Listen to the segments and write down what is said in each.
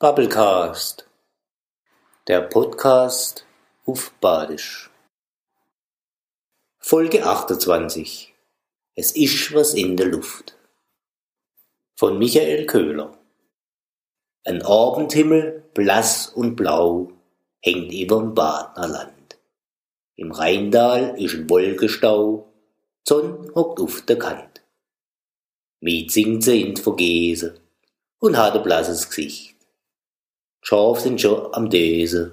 Bubblecast, der Podcast auf Badisch. Folge 28. Es ist was in der Luft. Von Michael Köhler. Ein Abendhimmel, blass und blau, hängt überm Badnerland. Im Rheindal ist ein Wolkenstau, Sonn hockt auf der Kant. Miet singt sie in Vergese und hat ein blasses Gesicht. Schaf sind schon am Döse,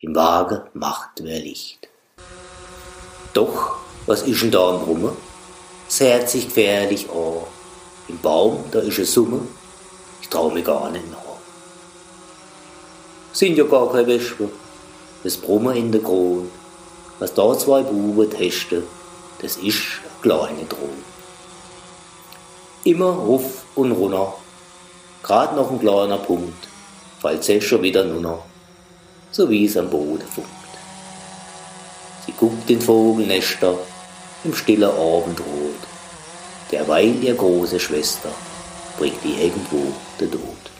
im Wagen macht wer Licht. Doch, was ist denn da am Brummen? Sehrt sich gefährlich an. Im Baum, da ist eine Summe, ich trau mir gar nicht nach. Sind ja gar keine Wespen, das Brummen in der Kron. Was da zwei Buben testen, das ist eine kleine Drohung. Immer ruf und runter, grad noch ein kleiner Punkt, fällt sie schon wieder nur noch, so wie es am Boden funkt. Sie guckt in Vogelnester im stillen Abendrot, derweil ihr große Schwester bringt irgendwo der Tod.